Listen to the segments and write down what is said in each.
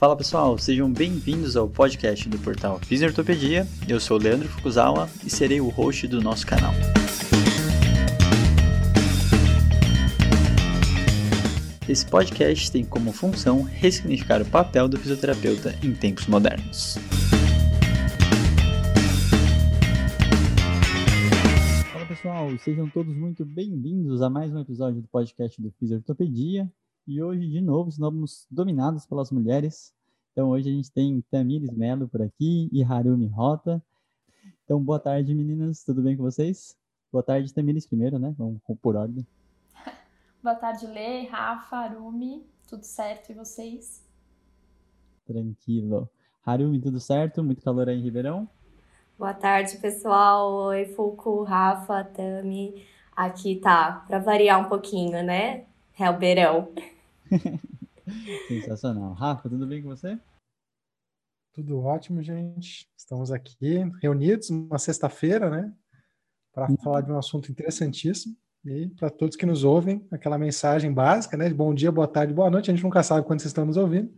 Fala pessoal, sejam bem-vindos ao podcast do portal Fisiortopedia. Eu sou o Leandro Fukuzawa e serei o host do nosso canal. Esse podcast tem como função ressignificar o papel do fisioterapeuta em tempos modernos. Fala pessoal, sejam todos muito bem-vindos a mais um episódio do podcast do Fisiortopedia. E hoje, de novo, estamos dominados pelas mulheres. Então, hoje a gente tem Tamires Melo por aqui e Harumi Rota. Então, boa tarde, meninas. Tudo bem com vocês? Boa tarde, Tamires, primeiro, né? Vamos por ordem. boa tarde, Lê, Rafa, Harumi. Tudo certo e vocês? Tranquilo. Harumi, tudo certo? Muito calor aí em Ribeirão? Boa tarde, pessoal. Oi, Fuku, Rafa, Tami. Aqui tá, para variar um pouquinho, né? É o beirão. Sensacional. Rafa, tudo bem com você? Tudo ótimo, gente. Estamos aqui reunidos uma sexta-feira, né? Para uhum. falar de um assunto interessantíssimo. E para todos que nos ouvem, aquela mensagem básica, né? Bom dia, boa tarde, boa noite. A gente nunca sabe quando vocês estão nos ouvindo.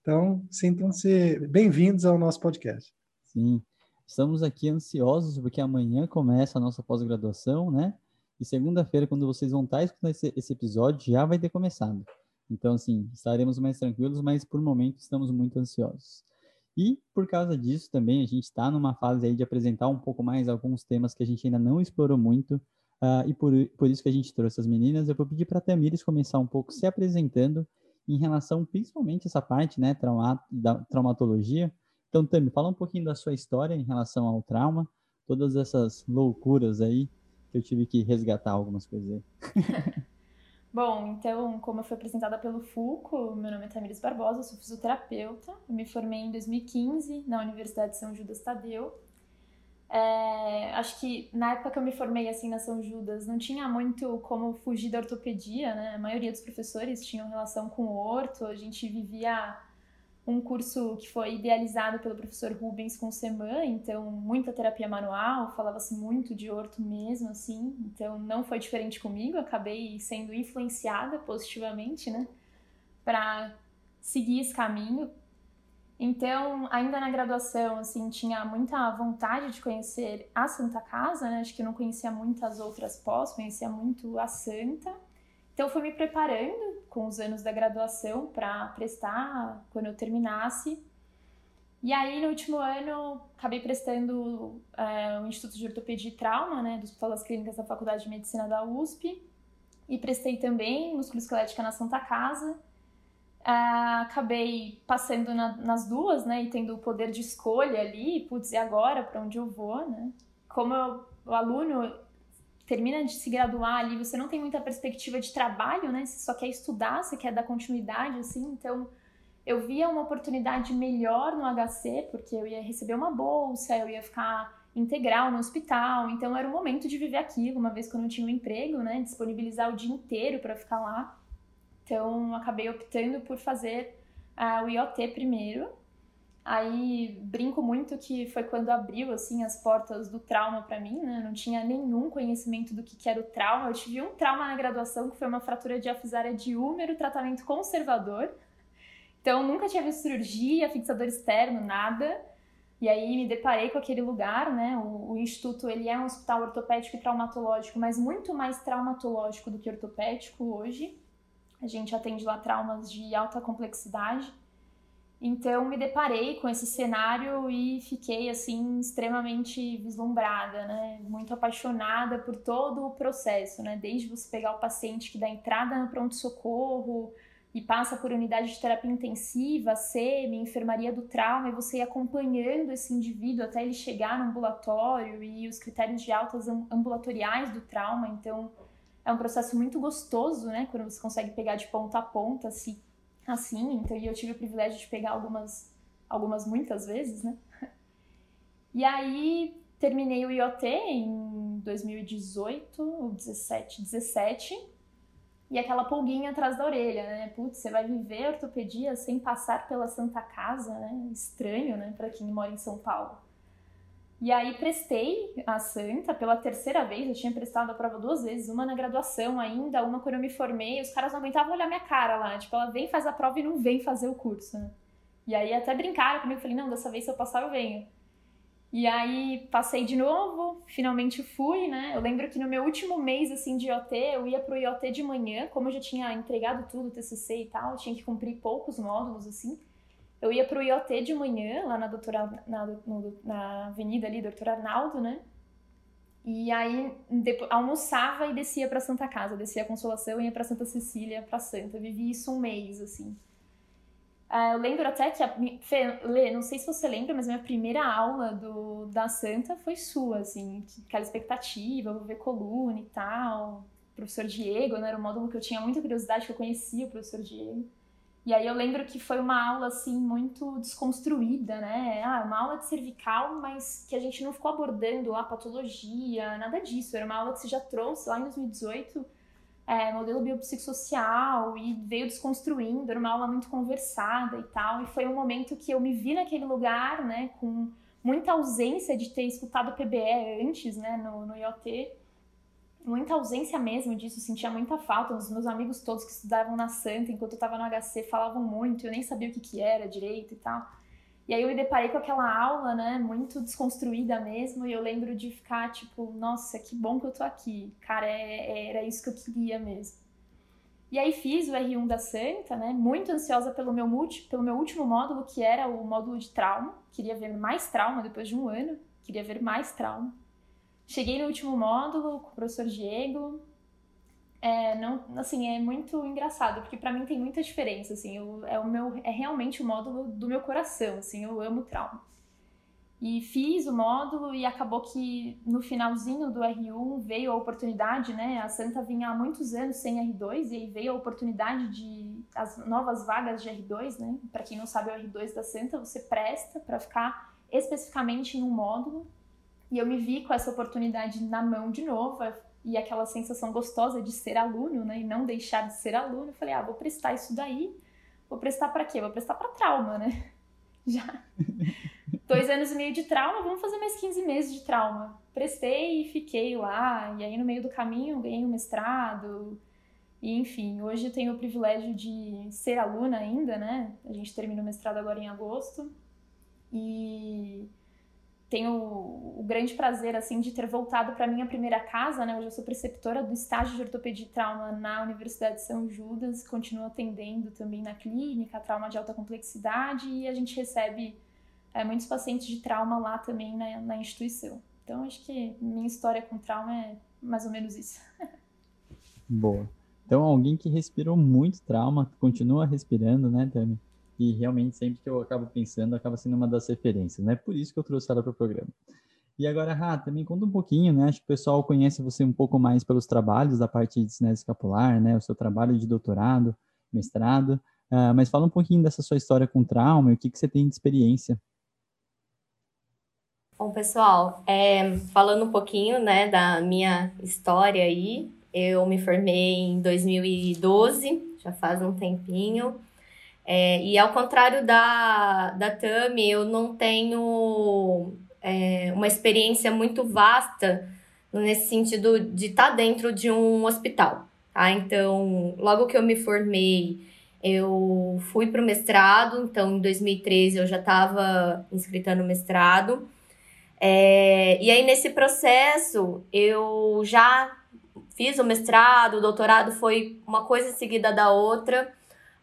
Então, sintam-se bem-vindos ao nosso podcast. Sim, estamos aqui ansiosos porque amanhã começa a nossa pós-graduação, né? E segunda-feira, quando vocês vão estar escutando esse, esse episódio, já vai ter começado. Então, assim, estaremos mais tranquilos, mas por momento estamos muito ansiosos. E por causa disso também, a gente está numa fase aí de apresentar um pouco mais alguns temas que a gente ainda não explorou muito, uh, e por, por isso que a gente trouxe as meninas. Eu vou pedir para a Tamires começar um pouco se apresentando em relação principalmente essa parte, né, trauma, da traumatologia. Então, Tami, fala um pouquinho da sua história em relação ao trauma, todas essas loucuras aí eu tive que resgatar algumas coisas aí. Bom, então, como eu fui apresentada pelo FUCO, meu nome é Tamires Barbosa, sou fisioterapeuta. Eu me formei em 2015 na Universidade de São Judas Tadeu. É, acho que na época que eu me formei assim na São Judas não tinha muito como fugir da ortopedia, né? A maioria dos professores tinham relação com o orto, a gente vivia um curso que foi idealizado pelo professor Rubens com SEMAN, então muita terapia manual, falava-se muito de orto mesmo, assim, então não foi diferente comigo, acabei sendo influenciada positivamente, né, para seguir esse caminho. Então, ainda na graduação, assim, tinha muita vontade de conhecer a Santa Casa, né, acho que não conhecia muitas outras pós, conhecia muito a Santa, então, fui me preparando com os anos da graduação para prestar quando eu terminasse. E aí, no último ano, acabei prestando é, o Instituto de Ortopedia e Trauma, né, do Hospital das Clínicas da Faculdade de Medicina da USP. E prestei também musculoesquelética na Santa Casa. É, acabei passando na, nas duas, né, e tendo o poder de escolha ali, putz, e agora para onde eu vou, né? Como eu, o aluno termina de se graduar ali, você não tem muita perspectiva de trabalho, né? Você só quer estudar, você quer dar continuidade, assim. Então, eu via uma oportunidade melhor no HC, porque eu ia receber uma bolsa, eu ia ficar integral no hospital. Então, era o momento de viver aquilo, uma vez que eu não tinha um emprego, né? Disponibilizar o dia inteiro para ficar lá. Então, acabei optando por fazer uh, o IoT primeiro. Aí brinco muito que foi quando abriu assim as portas do trauma para mim, né? Não tinha nenhum conhecimento do que, era o trauma. Eu tive um trauma na graduação que foi uma fratura diafisária de úmero, tratamento conservador. Então nunca tinha visto cirurgia, fixador externo, nada. E aí me deparei com aquele lugar, né? O, o, instituto ele é um hospital ortopédico e traumatológico, mas muito mais traumatológico do que ortopédico hoje. A gente atende lá traumas de alta complexidade. Então me deparei com esse cenário e fiquei assim extremamente vislumbrada, né? Muito apaixonada por todo o processo, né? Desde você pegar o paciente que dá entrada no pronto socorro e passa por unidade de terapia intensiva, SEMI, enfermaria do trauma, e você ir acompanhando esse indivíduo até ele chegar no ambulatório e os critérios de altas ambulatoriais do trauma. Então é um processo muito gostoso, né? Quando você consegue pegar de ponta a ponta, se assim, então eu tive o privilégio de pegar algumas, algumas muitas vezes, né? E aí terminei o IoT em 2018, 17, 17, e aquela pulguinha atrás da orelha, né? Putz, você vai viver ortopedia sem passar pela Santa Casa, né? Estranho, né, para quem mora em São Paulo. E aí prestei a Santa pela terceira vez, eu tinha prestado a prova duas vezes, uma na graduação ainda, uma quando eu me formei, os caras não aguentavam olhar minha cara lá, tipo, ela vem, faz a prova e não vem fazer o curso, né? E aí até brincaram comigo, falei, não, dessa vez se eu passar eu venho. E aí passei de novo, finalmente fui, né? Eu lembro que no meu último mês assim de IoT, eu ia pro IoT de manhã, como eu já tinha entregado tudo, TCC e tal, tinha que cumprir poucos módulos assim. Eu ia pro IoT de manhã, lá na doutora na, no, na avenida ali, doutor Arnaldo, né? E aí depois, almoçava e descia para Santa Casa, descia a Consolação e ia para Santa Cecília, para Santa. Eu vivi isso um mês assim. Uh, eu lembro até que a Fê, Lê, não sei se você lembra, mas minha primeira aula do, da Santa foi sua, assim, aquela expectativa, vou ver coluna e tal. professor Diego, né, era um módulo que eu tinha muita curiosidade, que eu conhecia o professor Diego. E aí eu lembro que foi uma aula assim muito desconstruída, né? Ah, uma aula de cervical, mas que a gente não ficou abordando a patologia, nada disso. Era uma aula que você já trouxe lá em 2018, é, modelo biopsicossocial e veio desconstruindo. Era uma aula muito conversada e tal. E foi um momento que eu me vi naquele lugar, né, com muita ausência de ter escutado PBE antes, né, no, no IoT muita ausência mesmo disso, sentia muita falta. Os meus amigos todos que estudavam na Santa, enquanto eu estava no HC, falavam muito, eu nem sabia o que, que era direito e tal. E aí eu me deparei com aquela aula, né, muito desconstruída mesmo, e eu lembro de ficar tipo, nossa, que bom que eu tô aqui. Cara, é, é, era isso que eu queria mesmo. E aí fiz o R1 da Santa, né, muito ansiosa pelo meu, multi, pelo meu último módulo, que era o módulo de trauma. Queria ver mais trauma depois de um ano, queria ver mais trauma. Cheguei no último módulo com o professor Diego. É, não, assim, é muito engraçado, porque para mim tem muita diferença, assim, eu, é o meu, é realmente o módulo do meu coração, assim, eu amo trauma. E fiz o módulo e acabou que no finalzinho do R1 veio a oportunidade, né? A Santa vinha há muitos anos sem R2 e aí veio a oportunidade de as novas vagas de R2, né? Para quem não sabe, o R2 da Santa você presta para ficar especificamente em um módulo e eu me vi com essa oportunidade na mão de novo, e aquela sensação gostosa de ser aluno, né, e não deixar de ser aluno. Eu falei, ah, vou prestar isso daí. Vou prestar para quê? Vou prestar para trauma, né? Já. Dois anos e meio de trauma, vamos fazer mais 15 meses de trauma. Prestei e fiquei lá, e aí no meio do caminho ganhei um mestrado. E enfim, hoje eu tenho o privilégio de ser aluna ainda, né? A gente termina o mestrado agora em agosto. E tenho o grande prazer assim de ter voltado para minha primeira casa, né? Hoje eu sou preceptora do estágio de ortopedia e trauma na Universidade de São Judas, continuo atendendo também na clínica, trauma de alta complexidade e a gente recebe é, muitos pacientes de trauma lá também na, na instituição. Então acho que minha história com trauma é mais ou menos isso. Boa. Então alguém que respirou muito trauma, continua respirando, né, Tami? E realmente sempre que eu acabo pensando, acaba sendo uma das referências, né? Por isso que eu trouxe ela para o programa. E agora, Rá, também conta um pouquinho, né? Acho que o pessoal conhece você um pouco mais pelos trabalhos da parte de cinese escapular, né? O seu trabalho de doutorado, mestrado. Uh, mas fala um pouquinho dessa sua história com trauma e o que, que você tem de experiência. Bom, pessoal, é, falando um pouquinho, né, da minha história aí, eu me formei em 2012, já faz um tempinho. É, e ao contrário da, da Tami, eu não tenho é, uma experiência muito vasta nesse sentido de estar tá dentro de um hospital. Tá? Então, logo que eu me formei, eu fui para o mestrado, então em 2013 eu já estava inscrita no mestrado. É, e aí, nesse processo, eu já fiz o mestrado, o doutorado foi uma coisa seguida da outra.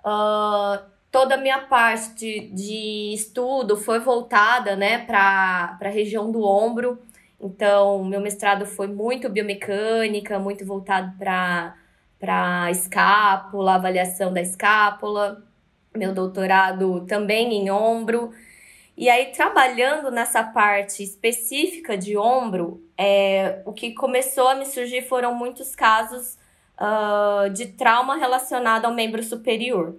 Uh, toda a minha parte de, estudo foi voltada né, para a região do ombro. Então, meu mestrado foi muito biomecânica, muito voltado para a escápula, avaliação da escápula. Meu doutorado também em ombro. E aí, trabalhando nessa parte específica de ombro, é, o que começou a me surgir foram muitos casos uh, de trauma relacionado ao membro superior.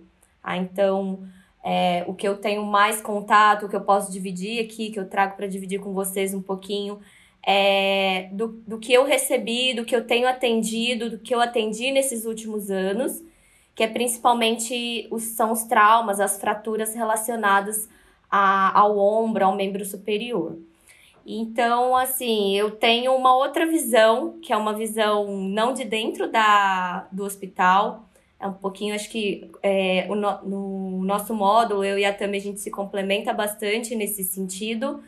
Ah, então, é, o que eu tenho mais contato, o que eu posso dividir aqui, que eu trago para dividir com vocês um pouquinho, é, do, do que eu recebi, do que eu tenho atendido, do que eu atendi nesses últimos anos, que é principalmente os, são os traumas, as fraturas relacionadas a, ao ombro, ao membro superior. Então, assim, eu tenho uma outra visão, que é uma visão não de dentro da, do hospital, É um pouquinho, acho que é, o no, no nosso módulo, eu e a Tami, a gente se complementa bastante nesse sentido,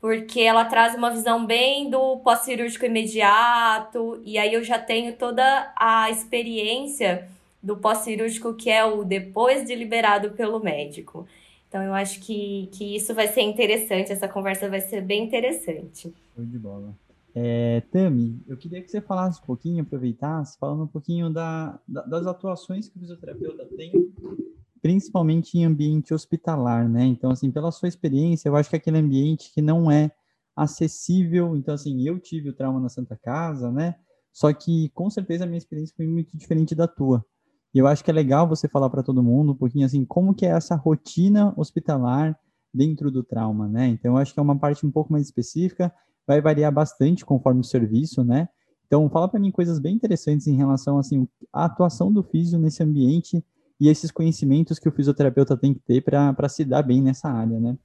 porque ela traz uma visão bem do pós-cirúrgico imediato, e aí eu já tenho toda a experiência do pós-cirúrgico, que é o depois de liberado pelo médico. Então, eu acho que, que isso vai ser interessante, essa conversa vai ser bem interessante. Show de bola. É, Tami, eu queria que você falasse um pouquinho, aproveitasse, falando um pouquinho da, da, das atuações que o fisioterapeuta tem, principalmente em ambiente hospitalar, né? Então, assim, pela sua experiência, eu acho que aquele ambiente que não é acessível, então, assim, eu tive o trauma na Santa Casa, né? Só que, com certeza, a minha experiência foi muito diferente da tua. E eu acho que é legal você falar para todo mundo um pouquinho, assim, como que é essa rotina hospitalar dentro do trauma, né? Então, eu acho que é uma parte um pouco mais específica vai variar bastante conforme o serviço, né? Então, fala para mim coisas bem interessantes em relação assim à atuação do físio nesse ambiente e esses conhecimentos que o fisioterapeuta tem que ter para se dar bem nessa área, né?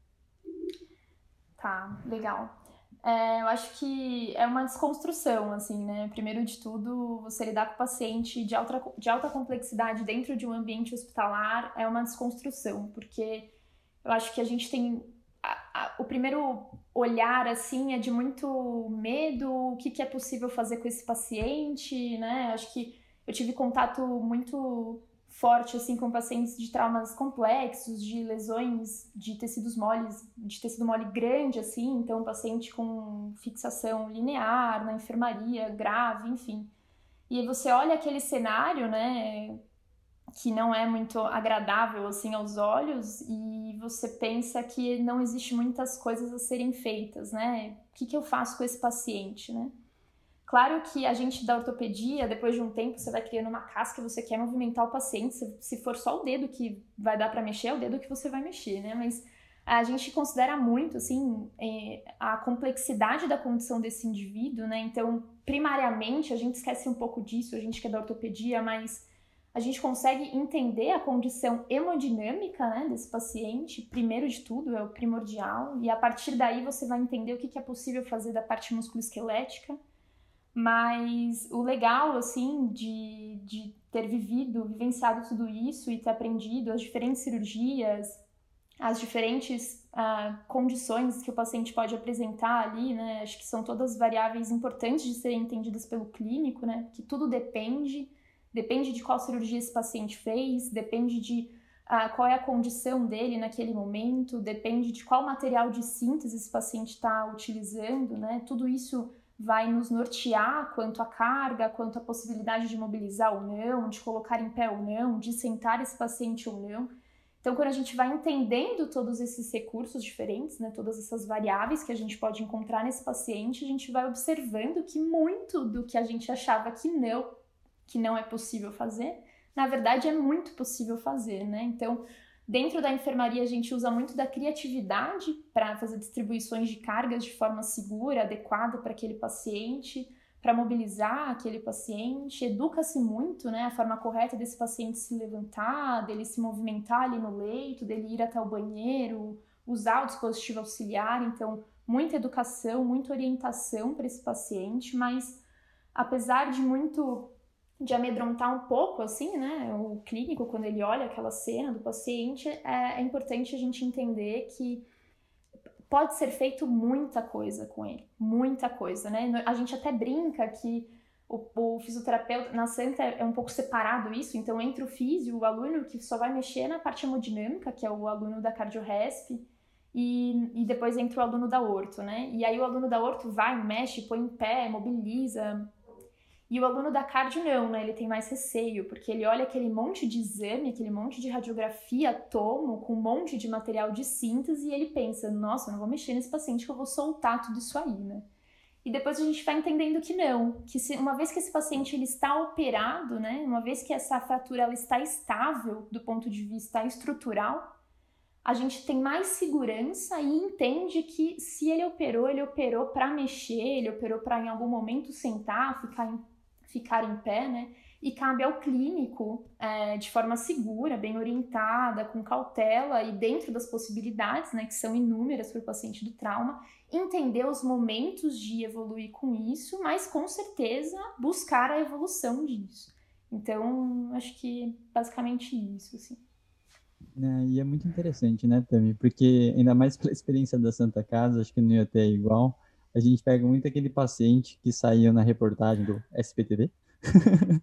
Tá, legal. É, eu acho que é uma desconstrução, assim, né? Primeiro de tudo, você lidar com paciente de alta, de alta complexidade dentro de um ambiente hospitalar é uma desconstrução, porque eu acho que a gente tem a, o primeiro olhar assim é de muito medo, o que, que é possível fazer com esse paciente, né? Acho que eu tive contato muito forte assim com pacientes de traumas complexos, de lesões de tecidos moles, de tecido mole grande assim, então paciente com fixação linear na enfermaria grave, enfim. E você olha aquele cenário, né, que não é muito agradável assim aos olhos e você pensa que não existe muitas coisas a serem feitas, né? O que, que eu faço com esse paciente, né? Claro que a gente da ortopedia, depois de um tempo, você vai criando uma casca, você quer movimentar o paciente. Se for só o dedo que vai dar para mexer, é o dedo que você vai mexer, né? Mas a gente considera muito, assim, é, a complexidade da condição desse indivíduo, né? Então, primariamente, a gente esquece um pouco disso, a gente que é da ortopedia, mas a gente consegue entender a condição hemodinâmica né, desse paciente, primeiro de tudo, é o primordial, e a partir daí você vai entender o que é possível fazer da parte musculoesquelética. Mas o legal, assim, de, de ter vivido, vivenciado tudo isso e ter aprendido as diferentes cirurgias, as diferentes uh, condições que o paciente pode apresentar ali, né? Acho que são todas variáveis importantes de serem entendidas pelo clínico, né? Que tudo depende depende de qual cirurgia esse paciente fez, depende de ah, qual é a condição dele naquele momento, depende de qual material de síntese esse paciente está utilizando, né? Tudo isso vai nos nortear quanto à carga, quanto à possibilidade de mobilizar ou não, de colocar em pé ou não, de sentar esse paciente ou não. Então, quando a gente vai entendendo todos esses recursos diferentes, né, todas essas variáveis que a gente pode encontrar nesse paciente, a gente vai observando que muito do que a gente achava que não que não é possível fazer, na verdade é muito possível fazer, né? Então, dentro da enfermaria a gente usa muito da criatividade para fazer distribuições de cargas de forma segura, adequada para aquele paciente, para mobilizar aquele paciente, educa-se muito, né, a forma correta desse paciente se levantar, dele se movimentar ali no leito, dele ir até o banheiro, usar o dispositivo auxiliar, então muita educação, muita orientação para esse paciente, mas apesar de muito de amedrontar um pouco, assim, né? O clínico, quando ele olha aquela cena do paciente, é, é importante a gente entender que pode ser feito muita coisa com ele, muita coisa, né? A gente até brinca que o, o, fisioterapeuta na Santa é um pouco separado isso, então entre o físio, o aluno que só vai mexer na parte hemodinâmica, que é o aluno da cardioresp, e, e depois entra o aluno da orto, né? E aí o aluno da orto vai, mexe, põe em pé, mobiliza, e o aluno da cardio não, né? Ele tem mais receio, porque ele olha aquele monte de exame, aquele monte de radiografia, tomo, com um monte de material de síntese, e ele pensa, nossa, eu não vou mexer nesse paciente que eu vou soltar tudo isso aí, né? E depois a gente vai entendendo que não, que se, uma vez que esse paciente ele está operado, né? Uma vez que essa fratura ela está estável do ponto de vista estrutural, a gente tem mais segurança e entende que se ele operou, ele operou para mexer, ele operou para em algum momento sentar, ficar em ficar em pé, né? E cabe ao clínico, é, de forma segura, bem orientada, com cautela e dentro das possibilidades, né, que são inúmeras para o paciente do trauma, entender os momentos de evoluir com isso, mas com certeza buscar a evolução disso. Então, acho que basicamente isso, assim. É, e é muito interessante, né, Tami? Porque, ainda mais pela experiência da Santa Casa, acho que não ia ter igual. A gente pega muito aquele paciente que saiu na reportagem do SPTV.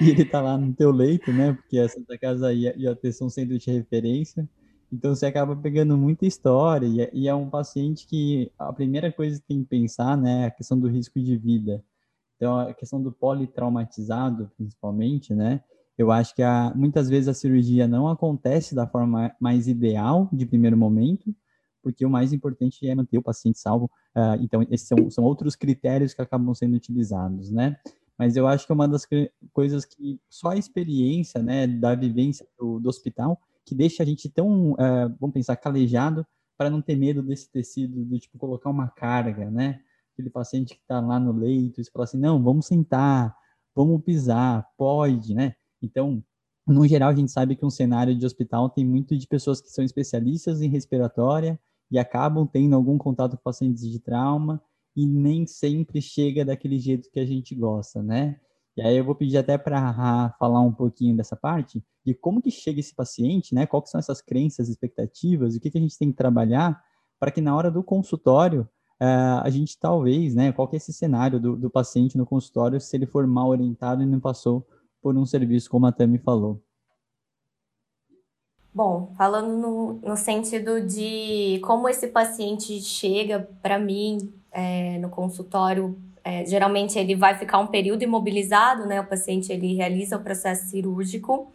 e ele tá lá no teu leito, né? Porque a Santa Casa ia ter um centro de referência. Então você acaba pegando muita história e é, e é, um paciente que a primeira coisa que tem que pensar, né, é a questão do risco de vida. Então a questão do politraumatizado, principalmente, né? Eu acho que a, muitas vezes a cirurgia não acontece da forma mais ideal de primeiro momento, porque o mais importante é manter o paciente salvo. Uh, então esses são, são outros critérios que acabam sendo utilizados, né? Mas eu acho que é uma das coisas que só a experiência, né, da vivência do, do hospital que deixa a gente tão, uh, vamos pensar, calejado para não ter medo desse tecido, do tipo, colocar uma carga, né? Aquele paciente que está lá no leito e fala assim, não, vamos sentar, vamos pisar, pode, né? Então, no geral, a gente sabe que um cenário de hospital tem muito de pessoas que são especialistas em respiratória e acabam tendo algum contato com pacientes de trauma e nem sempre chega daquele jeito que a gente gosta, né? E aí eu vou pedir até para falar um pouquinho dessa parte, de como que chega esse paciente, né? Quais são essas crenças, expectativas, o que, que a gente tem que trabalhar para que na hora do consultório uh, a gente talvez, né? Qual que é esse cenário do, do paciente no consultório se ele for mal orientado e não passou por um serviço, como a Tami falou? Bom, falando no, no sentido de como esse paciente chega para mim é, no consultório é, geralmente ele vai ficar um período imobilizado, né? O paciente ele realiza o processo cirúrgico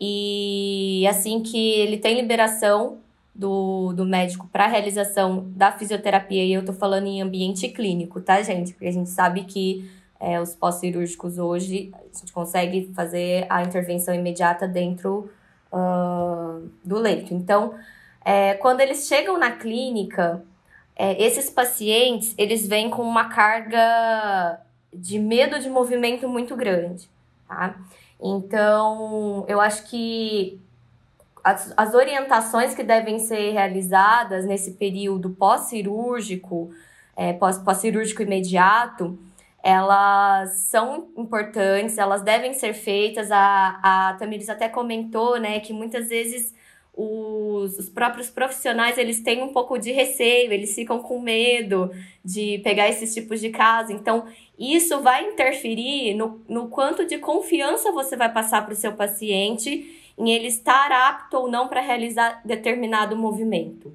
e assim que ele tem liberação do, do médico para realização da fisioterapia, e eu tô falando em ambiente clínico, tá, gente? Porque a gente sabe que é, os pós-cirúrgicos hoje a gente consegue fazer a intervenção imediata dentro uh, do leito. Então, é, quando eles chegam na clínica, é, esses pacientes, eles vêm com uma carga de medo de movimento muito grande, tá? Então, eu acho que as, as orientações que devem ser realizadas nesse período pós-cirúrgico, é, pós-cirúrgico imediato, elas são importantes, elas devem ser feitas. A, a Tamires até comentou, né, que muitas vezes os, os próprios profissionais eles têm um pouco de receio, eles ficam com medo de pegar esses tipos de casos. Então, isso vai interferir no, no quanto de confiança você vai passar para o seu paciente em ele estar apto ou não para realizar determinado movimento.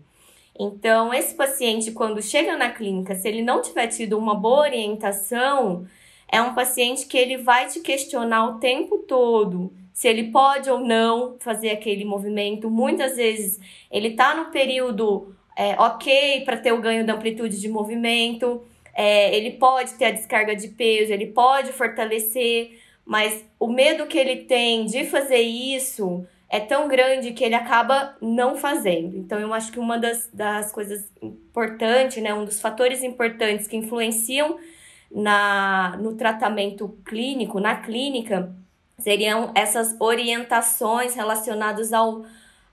Então, esse paciente, quando chega na clínica, se ele não tiver tido uma boa orientação, é um paciente que ele vai te questionar o tempo todo se ele pode ou não fazer aquele movimento. Muitas vezes ele está no período é, ok para ter o ganho da amplitude de movimento, é, ele pode ter a descarga de peso, ele pode fortalecer, mas o medo que ele tem de fazer isso é tão grande que ele acaba não fazendo. Então, eu acho que uma das, das coisas importantes, né, um dos fatores importantes que influenciam na, no tratamento clínico, na clínica, seriam essas orientações relacionadas ao,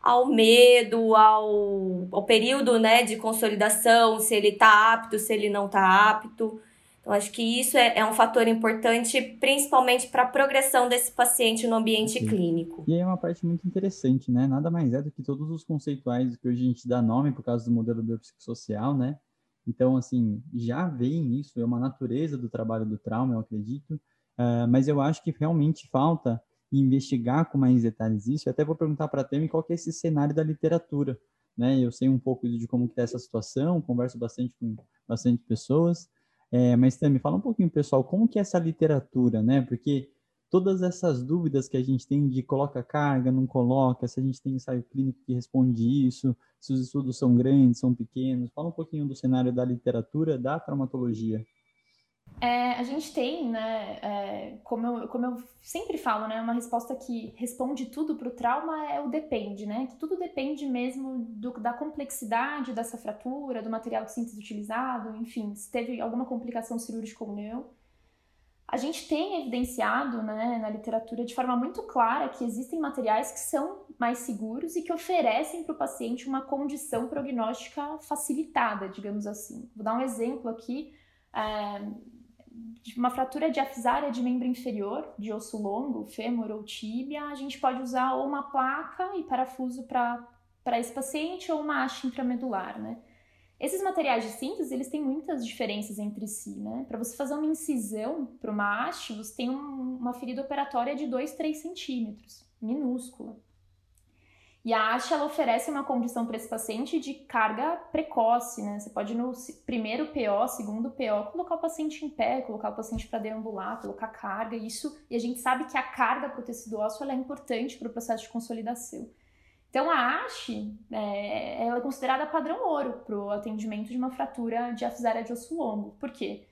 ao medo, ao, ao período né, de consolidação, se ele está apto, se ele não está apto. Então, acho que isso é, é um fator importante, principalmente para a progressão desse paciente no ambiente Sim. clínico. E é uma parte muito interessante, né? Nada mais é do que todos os conceituais que hoje a gente dá nome por causa do modelo biopsicossocial, né? Então, assim, já vem isso, é uma natureza do trabalho do trauma, eu acredito, Uh, mas eu acho que realmente falta investigar com mais detalhes isso. Eu até vou perguntar para a Temi qual que é esse cenário da literatura. Né? Eu sei um pouco de como está essa situação, converso bastante com bastante pessoas. É, mas Temi, fala um pouquinho, pessoal, como que é essa literatura, né? Porque todas essas dúvidas que a gente tem de coloca carga, não coloca, se a gente tem ensaio clínico que responde isso, se os estudos são grandes, são pequenos. Fala um pouquinho do cenário da literatura da traumatologia. É, a gente tem, né, é, como, eu, como eu sempre falo, né, uma resposta que responde tudo para o trauma é o depende, né, que tudo depende mesmo do, da complexidade dessa fratura, do material de síntese utilizado, enfim, se teve alguma complicação cirúrgica ou não. A gente tem evidenciado, né, na literatura de forma muito clara que existem materiais que são mais seguros e que oferecem para o paciente uma condição prognóstica facilitada, digamos assim. Vou dar um exemplo aqui. É, uma fratura diafisária de membro inferior, de osso longo, fêmur ou tíbia, a gente pode usar ou uma placa e parafuso para esse paciente ou uma haste intramedular, né? Esses materiais de síntese, eles têm muitas diferenças entre si, né? Para você fazer uma incisão para uma haste, você tem um, uma ferida operatória de 2, 3 centímetros, minúscula. E a haste, ela oferece uma condição para esse paciente de carga precoce, né? Você pode no primeiro PO, segundo PO, colocar o paciente em pé, colocar o paciente para deambular, colocar carga, isso, e a gente sabe que a carga para o tecido ósseo é importante para o processo de consolidação. Então, a haste é, ela é considerada padrão ouro para o atendimento de uma fratura de afisária de osso longo. Por quê?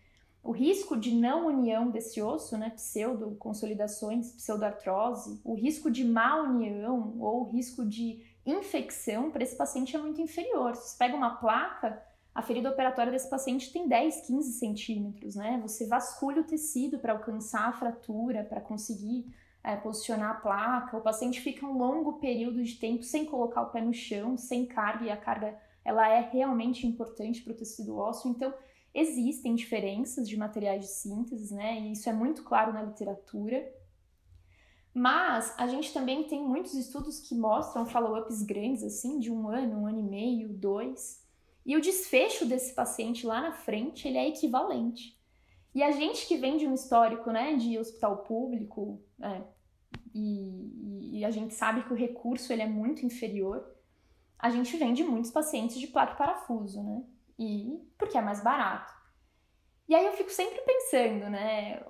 O risco de não união desse osso, né, pseudo-consolidações, pseudoartrose, o risco de má união ou o risco de infecção para esse paciente é muito inferior. Se você pega uma placa, a ferida operatória desse paciente tem 10, 15 centímetros, né? Você vasculha o tecido para alcançar a fratura, para conseguir é, posicionar a placa, o paciente fica um longo período de tempo sem colocar o pé no chão, sem carga, e a carga ela é realmente importante para o tecido ósseo. Então, existem diferenças de materiais de síntese, né? E isso é muito claro na literatura. Mas a gente também tem muitos estudos que mostram follow-ups grandes, assim, de um ano, um ano e meio, dois. E o desfecho desse paciente lá na frente, ele é equivalente. E a gente que vem de um histórico, né, de hospital público, é, e, e, a gente sabe que o recurso ele é muito inferior, a gente vende muitos pacientes de placa parafuso, né? E porque é mais barato. E aí eu fico sempre pensando, né?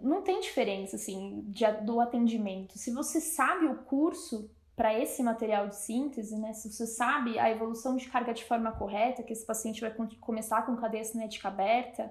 Não tem diferença assim de, do atendimento. Se você sabe o curso para esse material de síntese, né? Se você sabe a evolução de carga de forma correta, que esse paciente vai começar com cadeia cinética aberta,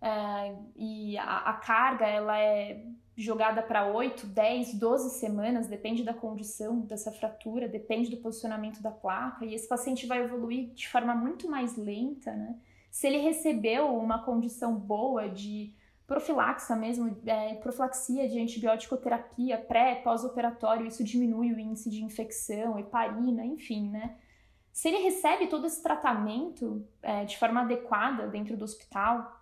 é, e a, a, carga ela é jogada para 8, 10, 12 semanas, depende da condição dessa fratura, depende do posicionamento da placa, e esse paciente vai evoluir de forma muito mais lenta, né? Se ele recebeu uma condição boa de profilaxia mesmo, é, profilaxia de antibiótico terapia pré, pós-operatório, isso diminui o índice de infecção, heparina, enfim, né? Se ele recebe todo esse tratamento é, de forma adequada dentro do hospital,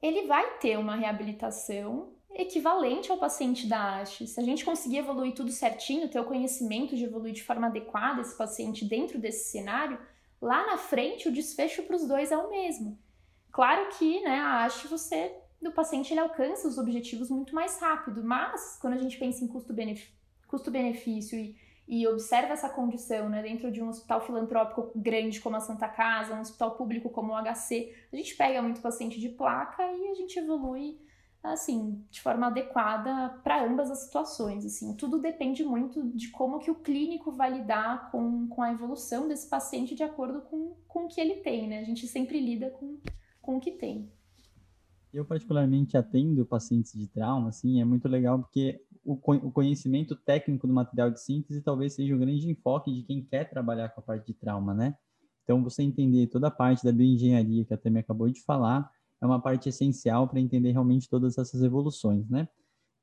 ele vai ter uma reabilitação equivalente ao paciente da haste. Se a gente conseguir evoluir tudo certinho, ter o conhecimento de evoluir de forma adequada esse paciente dentro desse cenário, lá na frente o desfecho para os dois é o mesmo. Claro que né, a haste você do paciente ele alcança os objetivos muito mais rápido, mas quando a gente pensa em custo-benefício custo e, e observa essa condição né, dentro de um hospital filantrópico grande como a Santa Casa, um hospital público como o HC, a gente pega muito paciente de placa e a gente evolui assim, de forma adequada para ambas as situações, assim. Tudo depende muito de como que o clínico vai lidar com, com a evolução desse paciente de acordo com, com o que ele tem, né? A gente sempre lida com, com o que tem. Eu particularmente atendo pacientes de trauma, assim, é muito legal porque o, o conhecimento técnico do material de síntese talvez seja o grande enfoque de quem quer trabalhar com a parte de trauma, né? Então, você entender toda a parte da bioengenharia que a Tami acabou de falar, é uma parte essencial para entender realmente todas essas evoluções, né?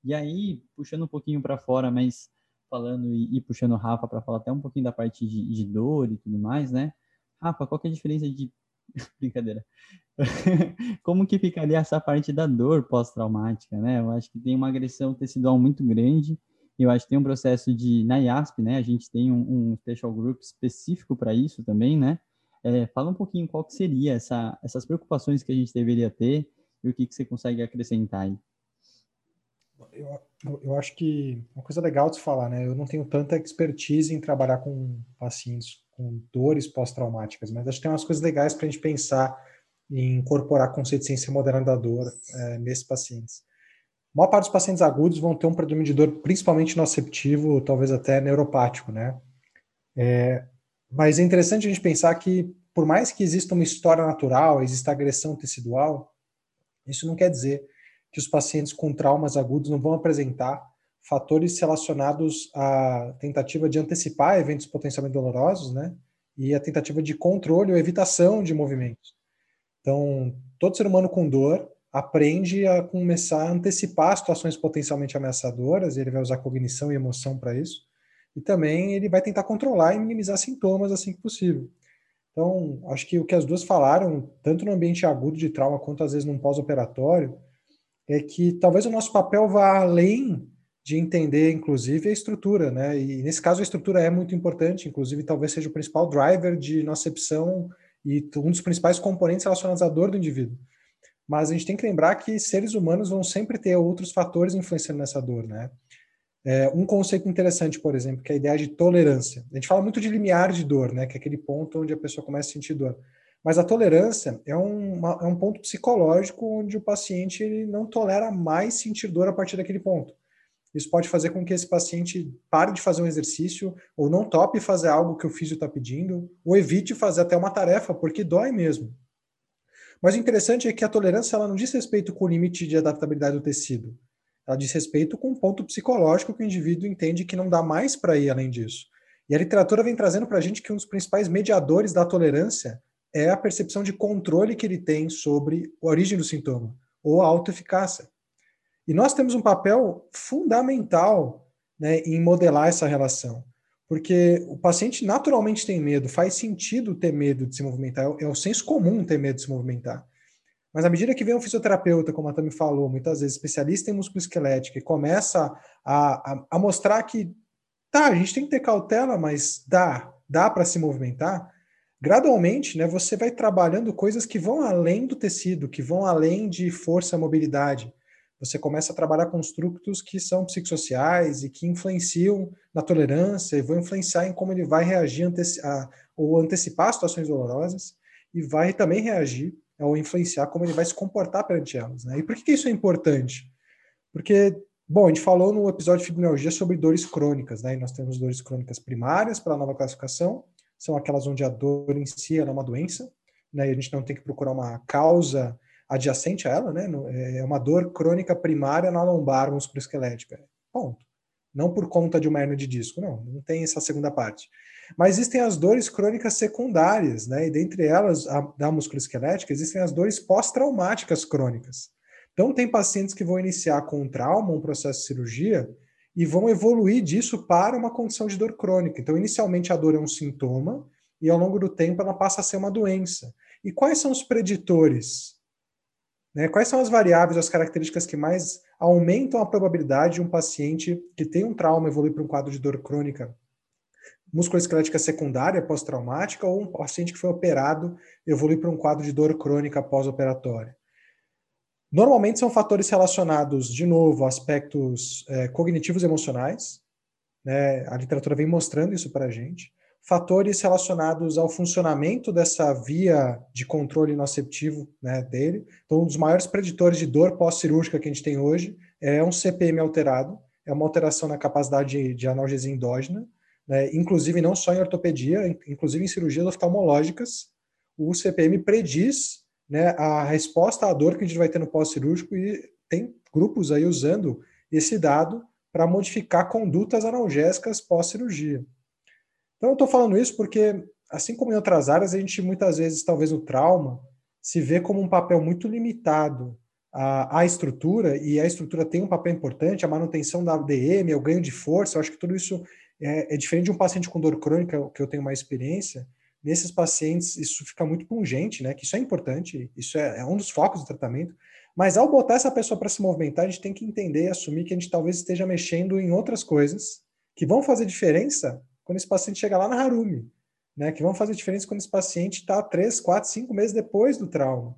E aí, puxando um pouquinho para fora, mas falando e, e puxando o Rafa para falar até um pouquinho da parte de, de, dor e tudo mais, né? Rafa, qual que é a diferença de. Brincadeira. Como que ficaria essa parte da dor pós-traumática, né? Eu acho que tem uma agressão tecidual muito grande. Eu acho que tem um processo de. Na IASP, né? A gente tem um, um special group específico para isso também, né? É, fala um pouquinho qual que seria essa, essas preocupações que a gente deveria ter e o que, que você consegue acrescentar aí. Eu, eu acho que uma coisa legal de se falar, né? Eu não tenho tanta expertise em trabalhar com pacientes com dores pós-traumáticas, mas acho que tem umas coisas legais para a gente pensar em incorporar conceito de ciência moderna da dor é, nesses pacientes. A maior parte dos pacientes agudos vão ter um predomínio de dor, principalmente noceptivo, talvez até neuropático, né? É, mas é interessante a gente pensar que, por mais que exista uma história natural, exista agressão tecidual, isso não quer dizer que os pacientes com traumas agudos não vão apresentar fatores relacionados à tentativa de antecipar eventos potencialmente dolorosos, né? E a tentativa de controle ou evitação de movimentos. Então, todo ser humano com dor aprende a começar a antecipar situações potencialmente ameaçadoras, ele vai usar cognição e emoção para isso e também ele vai tentar controlar e minimizar sintomas assim que possível. Então, acho que o que as duas falaram, tanto no ambiente agudo de trauma quanto às vezes num pós-operatório, é que talvez o nosso papel vá além de entender, inclusive, a estrutura, né? E nesse caso a estrutura é muito importante, inclusive talvez seja o principal driver de nocepção e um dos principais componentes relacionados à dor do indivíduo. Mas a gente tem que lembrar que seres humanos vão sempre ter outros fatores influenciando nessa dor, né? É, um conceito interessante, por exemplo, que é a ideia de tolerância. A gente fala muito de limiar de dor, né? Que é aquele ponto onde a pessoa começa a sentir dor. Mas a tolerância é um, uma, é um ponto psicológico onde o paciente ele não tolera mais sentir dor a partir daquele ponto. Isso pode fazer com que esse paciente pare de fazer um exercício, ou não tope fazer algo que o físico está pedindo, ou evite fazer até uma tarefa, porque dói mesmo. Mas o interessante é que a tolerância ela não diz respeito com o limite de adaptabilidade do tecido. Ela diz respeito com o ponto psicológico que o indivíduo entende que não dá mais para ir além disso. E a literatura vem trazendo para a gente que um dos principais mediadores da tolerância é a percepção de controle que ele tem sobre a origem do sintoma, ou a autoeficácia. E nós temos um papel fundamental né, em modelar essa relação, porque o paciente naturalmente tem medo, faz sentido ter medo de se movimentar, é o senso comum ter medo de se movimentar. Mas à medida que vem um fisioterapeuta, como a Tami falou, muitas vezes especialista em músculo esquelético, e começa a, a, a mostrar que tá, a gente tem que ter cautela, mas dá, dá para se movimentar, gradualmente, né, você vai trabalhando coisas que vão além do tecido, que vão além de força e mobilidade. Você começa a trabalhar construtos que são psicossociais e que influenciam na tolerância e vão influenciar em como ele vai reagir a, ou antecipar situações dolorosas e vai também reagir ou influenciar como ele vai se comportar perante elas. Né? E por que, que isso é importante? Porque, bom, a gente falou no episódio de fibromialgia sobre dores crônicas, né? E nós temos dores crônicas primárias pela nova classificação, são aquelas onde a dor em si é uma doença, né, e a gente não tem que procurar uma causa adjacente a ela, né, é uma dor crônica primária na lombar musculoesquelética. Ponto. Não por conta de uma hernia de disco, não, não tem essa segunda parte. Mas existem as dores crônicas secundárias, né, e dentre elas, a, da musculoesquelética, existem as dores pós-traumáticas crônicas. Então, tem pacientes que vão iniciar com um trauma, um processo de cirurgia, e vão evoluir disso para uma condição de dor crônica. Então, inicialmente a dor é um sintoma e ao longo do tempo ela passa a ser uma doença. E quais são os preditores? Né? Quais são as variáveis, as características que mais aumentam a probabilidade de um paciente que tem um trauma evoluir para um quadro de dor crônica musculoesquelética secundária pós-traumática ou um paciente que foi operado evoluir para um quadro de dor crônica pós-operatória? Normalmente são fatores relacionados, de novo, a aspectos é, cognitivos emocionais. Né? A literatura vem mostrando isso para a gente. Fatores relacionados ao funcionamento dessa via de controle noceptivo né, dele. Então, um dos maiores preditores de dor pós-cirúrgica que a gente tem hoje é um CPM alterado, é uma alteração na capacidade de, de analgesia endógena, né? inclusive não só em ortopedia, inclusive em cirurgias oftalmológicas, o CPM prediz né, a resposta à dor que a gente vai ter no pós-cirúrgico e tem grupos aí usando esse dado para modificar condutas analgésicas pós-cirurgia. Então, eu estou falando isso porque, assim como em outras áreas, a gente muitas vezes, talvez o trauma, se vê como um papel muito limitado à, à estrutura, e a estrutura tem um papel importante, a manutenção da ADM, o ganho de força, eu acho que tudo isso é, é diferente de um paciente com dor crônica, que eu tenho mais experiência, nesses pacientes isso fica muito pungente, né? Que isso é importante, isso é, é um dos focos do tratamento. Mas ao botar essa pessoa para se movimentar, a gente tem que entender e assumir que a gente talvez esteja mexendo em outras coisas que vão fazer diferença quando esse paciente chega lá na Harumi, né? Que vão fazer diferença quando esse paciente está três, quatro, cinco meses depois do trauma,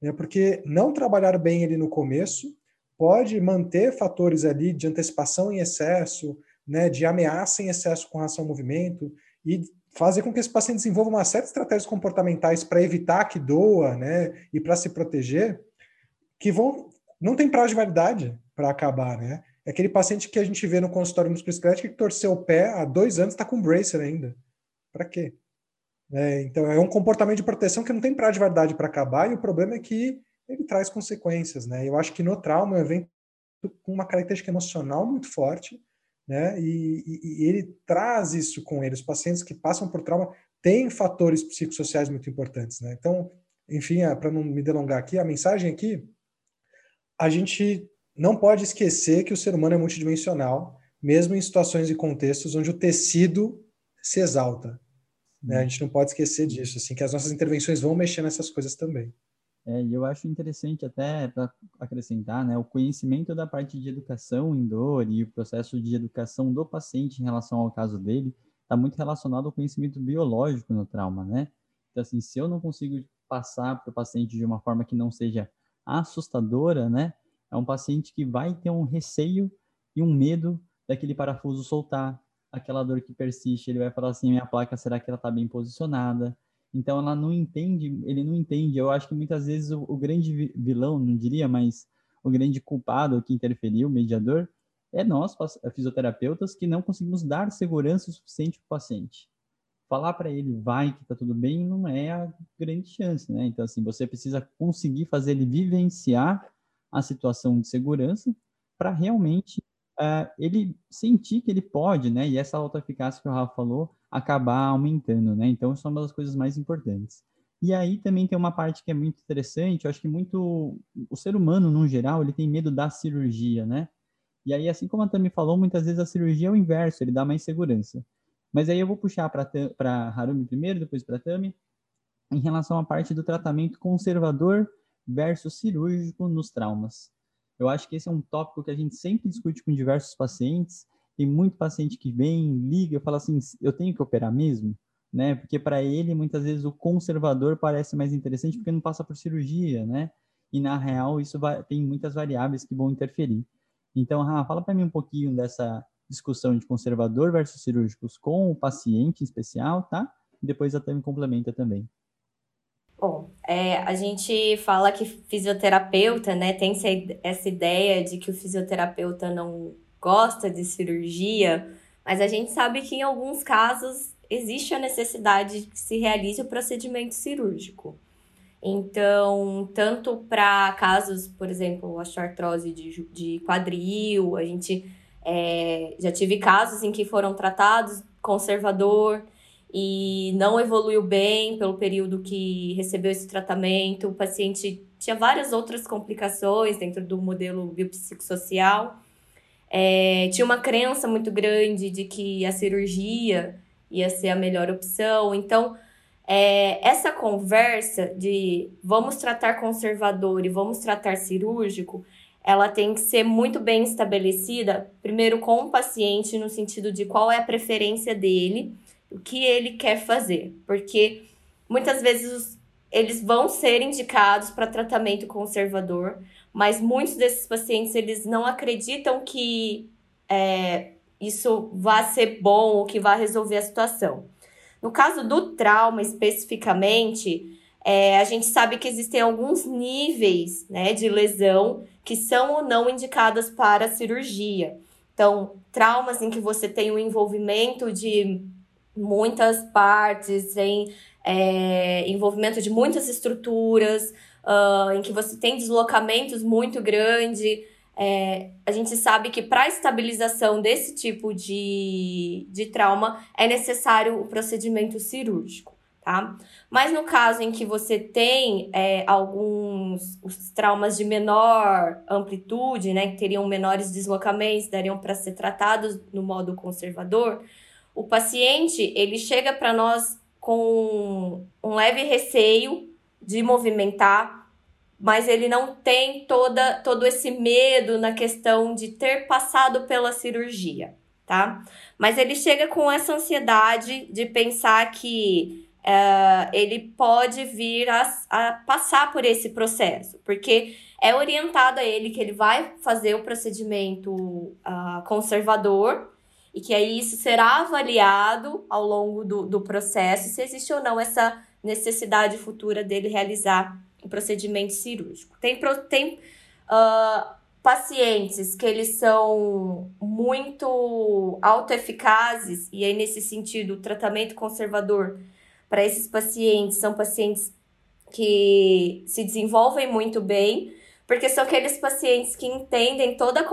né? Porque não trabalhar bem ele no começo pode manter fatores ali de antecipação em excesso, né? De ameaça em excesso com relação ao movimento e fazer com que esse paciente desenvolva uma série de estratégias comportamentais para evitar que doa, né, e para se proteger, que vão não tem prazo de validade para acabar, né? É aquele paciente que a gente vê no consultório musculoesquelético que torceu o pé há dois anos está com bracer ainda. Para quê? É, então é um comportamento de proteção que não tem prazo de validade para acabar e o problema é que ele traz consequências, né? Eu acho que no trauma é um evento com uma característica emocional muito forte né? E, e, e, ele traz isso com ele. Os pacientes que passam por trauma têm fatores psicossociais muito importantes, né? Então, enfim, é, para não me delongar aqui, a mensagem aqui, a gente não pode esquecer que o ser humano é multidimensional, mesmo em situações e contextos onde o tecido se exalta. Né? A gente não pode esquecer disso, assim, que as nossas intervenções vão mexer nessas coisas também. É, e eu acho interessante até para acrescentar, né, o conhecimento da parte de educação em dor e o processo de educação do paciente em relação ao caso dele está muito relacionado ao conhecimento biológico no trauma, né? Então, assim, se eu não consigo passar para o paciente de uma forma que não seja assustadora, né, é um paciente que vai ter um receio e um medo daquele parafuso soltar, aquela dor que persiste, ele vai falar assim, minha placa, será que ela está bem posicionada? Então ela não entende, ele não entende. Eu acho que muitas vezes o, o grande vilão, não diria, mas o grande culpado que interferiu, o mediador, é nós, fisioterapeutas, que não conseguimos dar segurança suficiente para o paciente. Falar para ele vai que está tudo bem não é a grande chance, né? Então assim, você precisa conseguir fazer ele vivenciar a situação de segurança para realmente uh, ele sentir que ele pode, né? E essa autoeficácia que o Rafa falou, acabar aumentando, né? Então, isso é uma das coisas mais importantes. E aí também tem uma parte que é muito interessante, eu acho que muito o ser humano no geral, ele tem medo da cirurgia, né? E aí assim como a Tami falou, muitas vezes a cirurgia é o inverso, ele dá mais segurança. Mas aí eu vou puxar para Harumi primeiro, depois para Tami, em relação à parte do tratamento conservador versus cirúrgico nos traumas. Eu acho que esse é um tópico que a gente sempre discute com diversos pacientes. Tem muito paciente que vem, liga, fala assim: eu tenho que operar mesmo? Né? Porque para ele, muitas vezes, o conservador parece mais interessante porque não passa por cirurgia, né? E na real, isso vai, tem muitas variáveis que vão interferir. Então, Rafa, fala para mim um pouquinho dessa discussão de conservador versus cirúrgicos com o paciente em especial, tá? E depois a Tami complementa também. Bom, é, a gente fala que fisioterapeuta, né, tem essa ideia de que o fisioterapeuta não gosta de cirurgia, mas a gente sabe que em alguns casos existe a necessidade de que se realize o procedimento cirúrgico. Então, tanto para casos, por exemplo, osteoartrose de, de quadril, a gente é, já tive casos em que foram tratados conservador, e não evoluiu bem pelo período que recebeu esse tratamento. O paciente tinha várias outras complicações dentro do modelo biopsicossocial. É, tinha uma crença muito grande de que a cirurgia ia ser a melhor opção. Então, é, essa conversa de vamos tratar conservador e vamos tratar cirúrgico, ela tem que ser muito bem estabelecida, primeiro com o paciente, no sentido de qual é a preferência dele o que ele quer fazer, porque muitas vezes eles vão ser indicados para tratamento conservador, mas muitos desses pacientes eles não acreditam que é, isso vá ser bom ou que vá resolver a situação. No caso do trauma especificamente, é, a gente sabe que existem alguns níveis né, de lesão que são ou não indicadas para cirurgia. Então, traumas em que você tem o envolvimento de muitas partes, em é, envolvimento de muitas estruturas, uh, em que você tem deslocamentos muito grandes. É, a gente sabe que para estabilização desse tipo de, de trauma é necessário o procedimento cirúrgico, tá? Mas no caso em que você tem é, alguns os traumas de menor amplitude, né, que teriam menores deslocamentos, dariam para ser tratados no modo conservador, o paciente ele chega para nós com um leve receio de movimentar, mas ele não tem toda, todo esse medo na questão de ter passado pela cirurgia, tá? Mas ele chega com essa ansiedade de pensar que uh, ele pode vir a, a passar por esse processo, porque é orientado a ele que ele vai fazer o procedimento uh, conservador e que aí isso será avaliado ao longo do, do processo se existe ou não essa necessidade futura dele realizar o procedimento cirúrgico. Tem, tem uh, pacientes que eles são muito autoeficazes, e aí, nesse sentido, o tratamento conservador para esses pacientes são pacientes que se desenvolvem muito bem, porque são aqueles pacientes que entendem toda a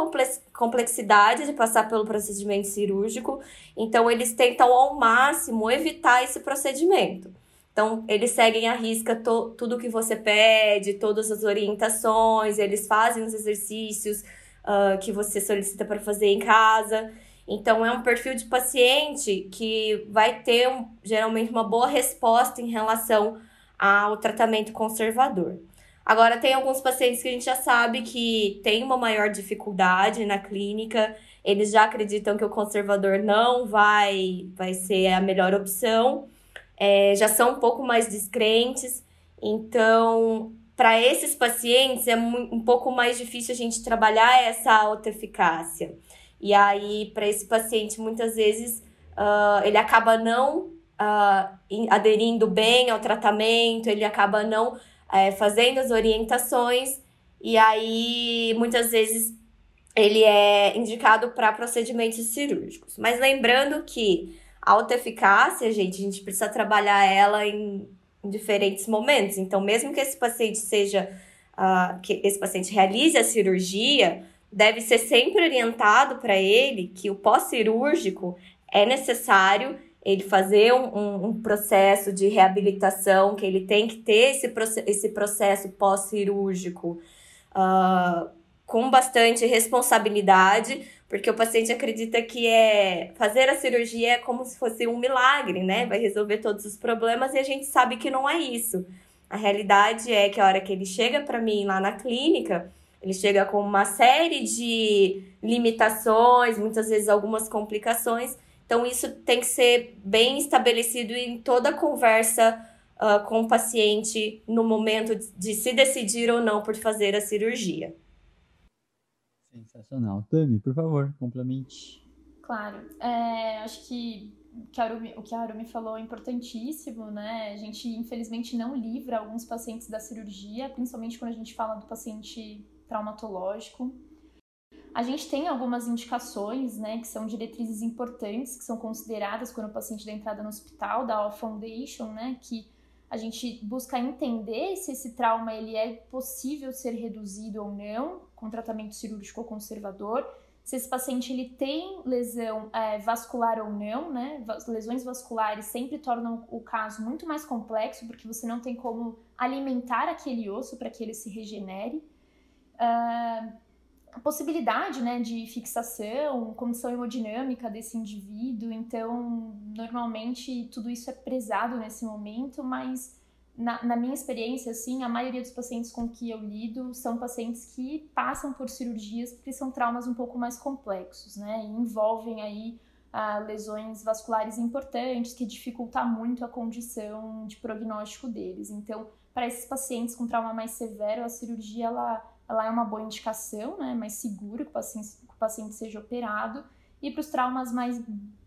complexidade de passar pelo procedimento cirúrgico, então eles tentam ao máximo evitar esse procedimento. Então, eles seguem à risca tudo que você pede, todas as orientações, eles fazem os exercícios uh, que você solicita para fazer em casa. Então, é um perfil de paciente que vai ter um, geralmente uma boa resposta em relação ao tratamento conservador. Agora, tem alguns pacientes que a gente já sabe que tem uma maior dificuldade na clínica, eles já acreditam que o conservador não vai, vai ser a melhor opção, é, já são um pouco mais descrentes, então, para esses pacientes é um pouco mais difícil a gente trabalhar essa autoeficácia. E aí, para esse paciente, muitas vezes, uh, ele acaba não uh, aderindo bem ao tratamento, ele acaba não é, fazendo as orientações, e aí muitas vezes ele é indicado para procedimentos cirúrgicos. Mas lembrando que a autoeficácia, gente, a gente precisa trabalhar ela em, em diferentes momentos. Então, mesmo que esse paciente seja, uh, que esse paciente realize a cirurgia, deve ser sempre orientado para ele que o pós-cirúrgico é necessário ele fazer um, um, um, processo de reabilitação, que ele tem que ter esse, esse processo pós-cirúrgico uh, com bastante responsabilidade, porque o paciente acredita que é fazer a cirurgia é como se fosse um milagre, né? Vai resolver todos os problemas e a gente sabe que não é isso. A realidade é que a hora que ele chega para mim lá na clínica, ele chega com uma série de limitações, muitas vezes algumas complicações, então, isso tem que ser bem estabelecido em toda a conversa uh, com o paciente no momento de se decidir ou não por fazer a cirurgia. Sensacional. Tami, por favor, complemente. Claro. É, acho que o que, Arumi, o que a Arumi falou é importantíssimo, né? A gente, infelizmente, não livra alguns pacientes da cirurgia, principalmente quando a gente fala do paciente traumatológico. A gente tem algumas indicações, né, que são diretrizes importantes, que são consideradas quando o paciente dá entrada no hospital, da All Foundation, né, que a gente busca entender se esse trauma ele é possível ser reduzido ou não com tratamento cirúrgico conservador, se esse paciente ele tem lesão é, vascular ou não, né? Lesões vasculares sempre tornam o caso muito mais complexo porque você não tem como alimentar aquele osso para que ele se regenere. Uh, a possibilidade né, de fixação, condição hemodinâmica desse indivíduo. Então, normalmente tudo isso é prezado nesse momento, mas na, na, minha experiência, assim, a maioria dos pacientes com que eu lido são pacientes que passam por cirurgias porque são traumas um pouco mais complexos, né? E envolvem aí ah, lesões vasculares importantes que dificultam muito a condição de prognóstico deles. Então, para esses pacientes com trauma mais severo, a cirurgia ela ela é uma boa indicação, né, mais segura que o paciente, que o paciente seja operado. E para os traumas mais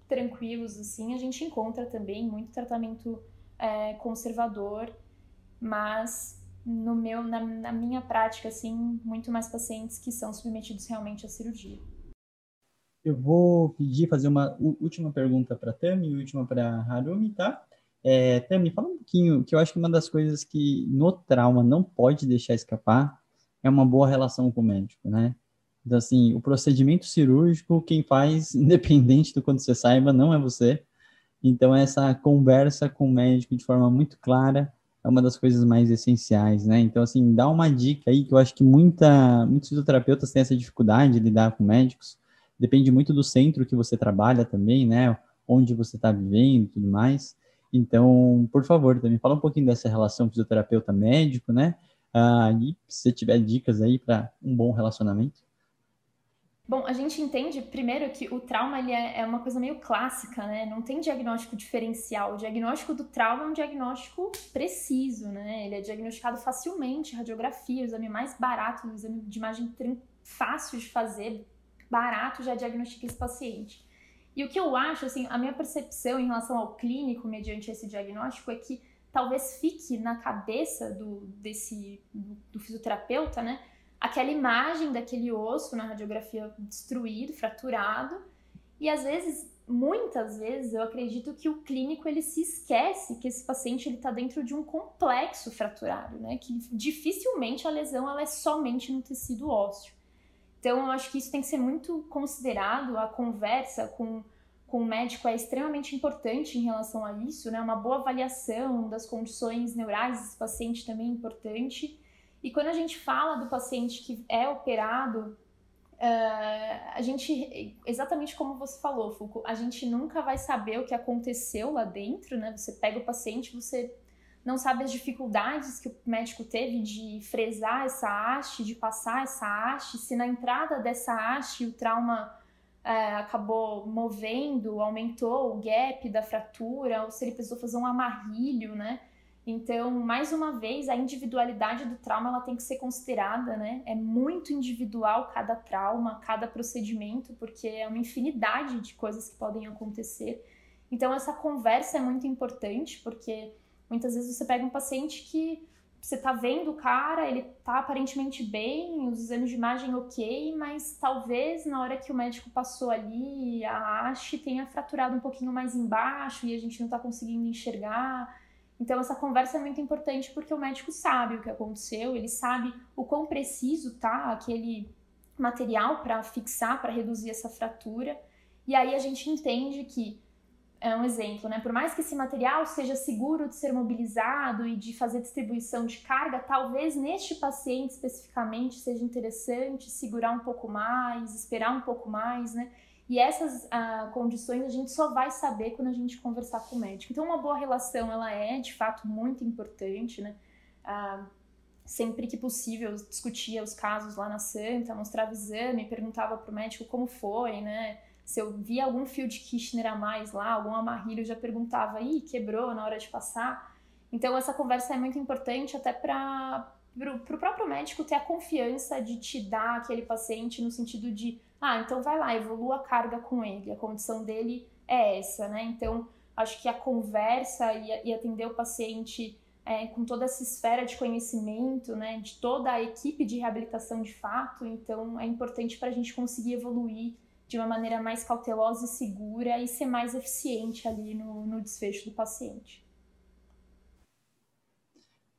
tranquilos, assim, a gente encontra também muito tratamento é, conservador, mas no meu, na, na, minha prática, assim, muito mais pacientes que são submetidos realmente à cirurgia. Eu vou pedir, fazer uma última pergunta para Tami e última para Harumi, tá? É, Tami, fala um pouquinho, que eu acho que uma das coisas que no trauma não pode deixar escapar é uma boa relação com o médico, né? Então, assim, o procedimento cirúrgico, quem faz, independente do quanto você saiba, não é você. Então, essa conversa com o médico de forma muito clara é uma das coisas mais essenciais, né? Então, assim, dá uma dica aí que eu acho que muita, muitos fisioterapeutas têm essa dificuldade de lidar com médicos. Depende muito do centro que você trabalha também, né? Onde você está vivendo e tudo mais. Então, por favor, também fala um pouquinho dessa relação fisioterapeuta-médico, né? Ah, e se tiver dicas aí para um bom relacionamento. Bom, a gente entende primeiro que o trauma ele é, é, uma coisa meio clássica, né? Não tem diagnóstico diferencial. O diagnóstico do trauma é um diagnóstico preciso, né? Ele é diagnosticado facilmente, radiografia, o exame mais barato, o exame de imagem fácil de fazer, barato, já diagnostica esse paciente. E o que eu acho, assim, a minha percepção em relação ao clínico mediante esse diagnóstico é que talvez fique na cabeça do, desse, do, do fisioterapeuta, né? Aquela imagem daquele osso na radiografia destruído, fraturado, e às vezes, muitas vezes, eu acredito que o clínico ele se esquece que esse paciente ele está dentro de um complexo fraturado, né? Que dificilmente a lesão ela é somente no tecido ósseo. Então, eu acho que isso tem que ser muito considerado a conversa com com o médico é extremamente importante em relação a isso, né? Uma boa avaliação das condições neurais desse paciente também é importante. E quando a gente fala do paciente que é operado, uh, a gente, exatamente como você falou, Foucault, a gente nunca vai saber o que aconteceu lá dentro, né? Você pega o paciente, você não sabe as dificuldades que o médico teve de fresar essa haste, de passar essa haste, se na entrada dessa haste o trauma é, acabou movendo, aumentou o gap da fratura, ou se ele precisou fazer um amarrilho, né? Então, mais uma vez, a individualidade do trauma ela tem que ser considerada, né? É muito individual cada trauma, cada procedimento, porque é uma infinidade de coisas que podem acontecer. Então, essa conversa é muito importante, porque muitas vezes você pega um paciente que você tá vendo o cara, ele tá aparentemente bem, os exames de imagem ok, mas talvez na hora que o médico passou ali, a haste tenha fraturado um pouquinho mais embaixo e a gente não tá conseguindo enxergar. Então, essa conversa é muito importante porque o médico sabe o que aconteceu, ele sabe o quão preciso tá aquele material para fixar, para reduzir essa fratura. E aí a gente entende que, é um exemplo, né? Por mais que esse material seja seguro de ser mobilizado e de fazer distribuição de carga, talvez neste paciente especificamente seja interessante segurar um pouco mais, esperar um pouco mais, né? E essas ah, condições a gente só vai saber quando a gente conversar com o médico. Então, uma boa relação, ela é, de fato, muito importante, né? Ah, sempre que possível, discutia os casos lá na Santa, mostrava exame, perguntava para o médico como foi, né? Se eu via algum fio de Kirchner a mais lá, algum amarrilho, eu já perguntava, ih, quebrou na hora de passar. Então, essa conversa é muito importante até para o próprio médico ter a confiança de te dar aquele paciente no sentido de ah, então vai lá, evolua a carga com ele, a condição dele é essa, né? Então, acho que a conversa e, e atender o paciente é, com toda essa esfera de conhecimento, né, de toda a equipe de reabilitação de fato, então é importante para a gente conseguir evoluir de uma maneira mais cautelosa e segura e ser mais eficiente ali no, no desfecho do paciente.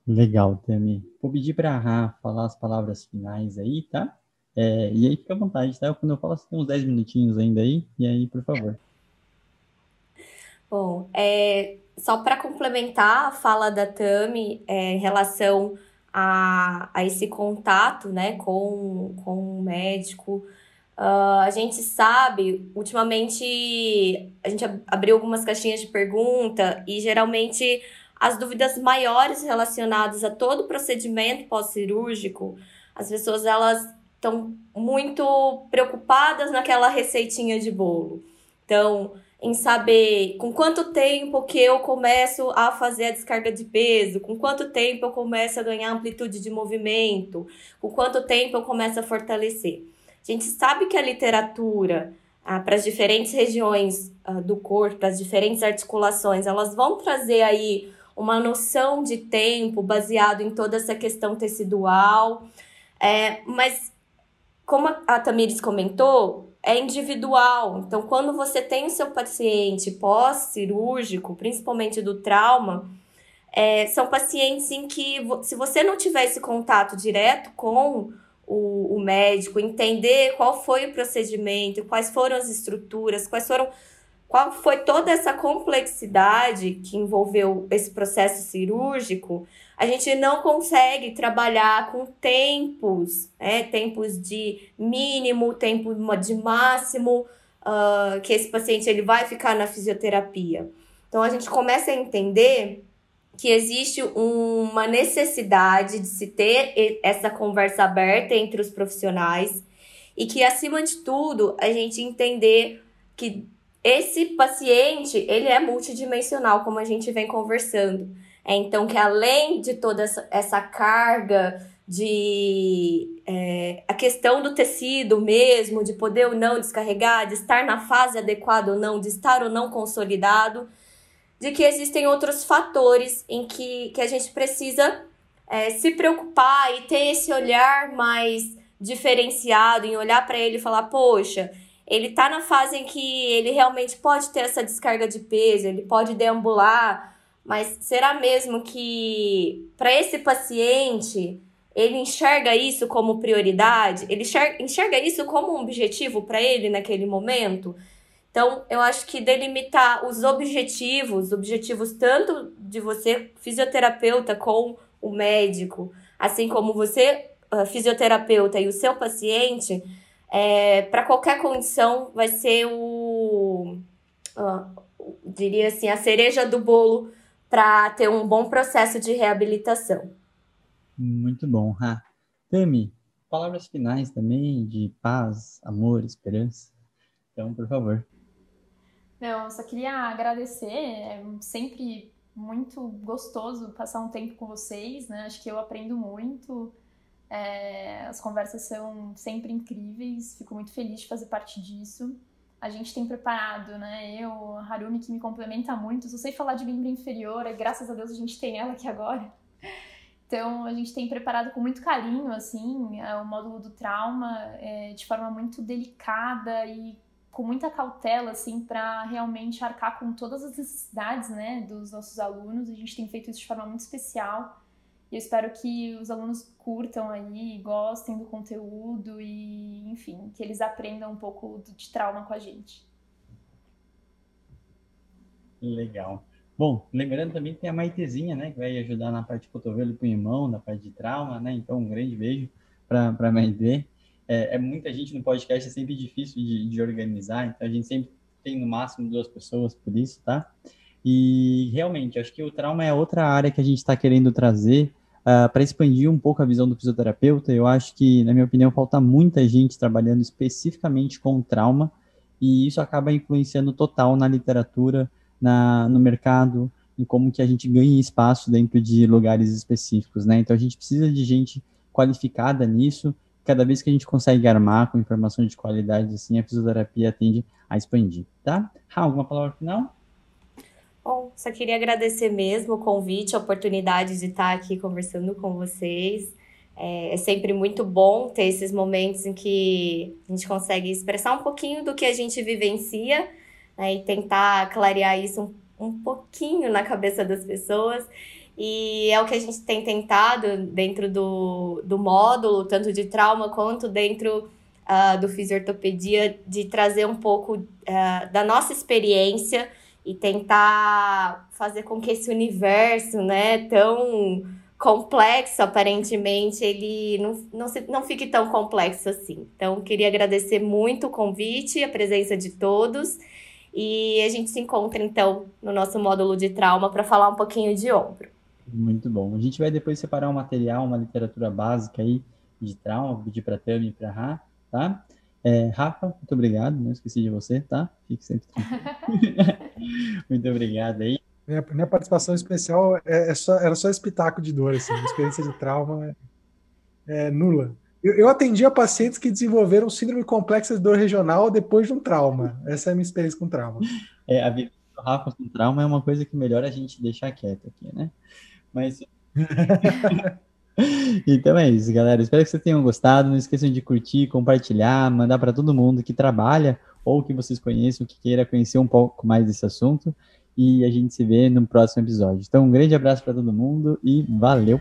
Legal, Tami. Vou pedir para a Rá falar as palavras finais aí, tá? É, e aí fica à vontade, tá? Quando eu falo, você tem uns 10 minutinhos ainda aí, e aí, por favor. Bom, é, só para complementar a fala da Tami é, em relação a, a esse contato né, com, com o médico, uh, a gente sabe, ultimamente, a gente abriu algumas caixinhas de pergunta e geralmente as dúvidas maiores relacionadas a todo o procedimento pós-cirúrgico, as pessoas elas estão muito preocupadas naquela receitinha de bolo. Então, em saber com quanto tempo que eu começo a fazer a descarga de peso, com quanto tempo eu começo a ganhar amplitude de movimento, com quanto tempo eu começo a fortalecer. A gente sabe que a literatura ah, para as diferentes regiões ah, do corpo, para as diferentes articulações, elas vão trazer aí uma noção de tempo baseado em toda essa questão tecidual, é, mas como a Tamires comentou, é individual. Então, quando você tem o seu paciente pós-cirúrgico, principalmente do trauma, é, são pacientes em que, se você não tiver esse contato direto com o, o, médico, entender qual foi o procedimento, quais foram as estruturas, quais foram. Qual foi toda essa complexidade que envolveu esse processo cirúrgico, a gente não consegue trabalhar com tempos, né? tempos de mínimo, tempo de máximo, uh, que esse paciente ele vai ficar na fisioterapia. Então a gente começa a entender que existe uma necessidade de se ter essa conversa aberta entre os profissionais e que acima de tudo a gente entender que esse paciente ele é multidimensional, como a gente vem conversando. É, então, que além de toda essa, carga de é, a questão do tecido mesmo, de poder ou não descarregar, de estar na fase adequada ou não, de estar ou não consolidado, de que existem outros fatores em que, que a gente precisa é, se preocupar e ter esse olhar mais diferenciado, em olhar para ele e falar, poxa, ele está na fase em que ele realmente pode ter essa descarga de peso, ele pode deambular mas será mesmo que para esse paciente ele enxerga isso como prioridade? Ele enxerga, enxerga isso como um objetivo para ele naquele momento? Então, eu acho que delimitar os objetivos, objetivos tanto de você, fisioterapeuta, com o médico, assim como você, fisioterapeuta, e o seu paciente, é, para qualquer condição, vai ser o. Uh, diria assim, a cereja do bolo para ter um bom processo de reabilitação. Muito bom, Ra. Tami, palavras finais também de paz, amor, esperança. Então, por favor. Não, eu só queria agradecer. É sempre muito gostoso passar um tempo com vocês, né? Acho que eu aprendo muito. É, as conversas são sempre incríveis. Fico muito feliz de fazer parte disso. A gente tem preparado, né? Eu, a Harumi, que me complementa muito. Só sei falar de membro inferior, e graças a Deus a gente tem ela aqui agora. Então, a gente tem preparado com muito carinho, assim, é, o módulo do trauma, é, de forma muito delicada e com muita cautela, assim, para realmente arcar com todas as necessidades, né, dos nossos alunos. A gente tem feito isso de forma muito especial. E eu espero que os alunos curtam aí, gostem do conteúdo e, enfim, que eles aprendam um pouco de trauma com a gente. Legal. Bom, lembrando também que tem a Maitezinha, né, que vai ajudar na parte de cotovelo e punhão, na parte de trauma, né? Então, um grande beijo para a Maite. É, é, muita gente no podcast, é sempre difícil de, de organizar, então a gente sempre tem no máximo duas pessoas por isso, tá? E realmente, acho que o trauma é outra área que a gente está querendo trazer uh, ah, para expandir um pouco a visão do fisioterapeuta. Eu acho que, na minha opinião, falta muita gente trabalhando especificamente com trauma, e isso acaba influenciando total na literatura, na, no mercado, em como que a gente ganha espaço dentro de lugares específicos, né? Então a gente precisa de gente qualificada nisso. Cada vez que a gente consegue armar com informações de qualidade, assim, a fisioterapia tende a expandir, tá? Ah, alguma palavra final? Bom, só queria agradecer mesmo o convite, a oportunidade de estar aqui conversando com vocês. É, é sempre muito bom ter esses momentos em que a gente consegue expressar um pouquinho do que a gente vivencia né, e tentar clarear isso um, um pouquinho na cabeça das pessoas. E é o que a gente tem tentado dentro do, do módulo, tanto de trauma quanto dentro uh, do fisiortopedia, de trazer um pouco uh, da nossa experiência e tentar fazer com que esse universo, né, tão complexo, aparentemente, ele não, não, se, não fique tão complexo assim. Então, queria agradecer muito o convite, a presença de todos e a gente se encontra, então, no nosso módulo de trauma para falar um pouquinho de ombro. Muito bom. A gente vai depois separar um material, uma literatura básica aí de trauma, pedir para Tami e para Rá, tá? É, Rafa, muito obrigado, não esqueci de você, tá? Fique sempre Muito obrigado aí. Minha, minha participação especial é, é só, era só espetáculo de dor, assim, experiência de trauma é, é nula. Eu, eu atendia pacientes que desenvolveram síndrome complexa de dor regional depois de um trauma. Essa é a minha experiência com trauma. É, a vida do Rafa com trauma é uma coisa que melhor a gente deixar quieto aqui, né? Mas. então é isso, galera. Espero que vocês tenham gostado. Não esqueçam de curtir, compartilhar, mandar para todo mundo que trabalha ou que vocês conheçam, que queira conhecer um pouco mais desse assunto. E a gente se vê no próximo episódio. Então, um grande abraço para todo mundo e valeu!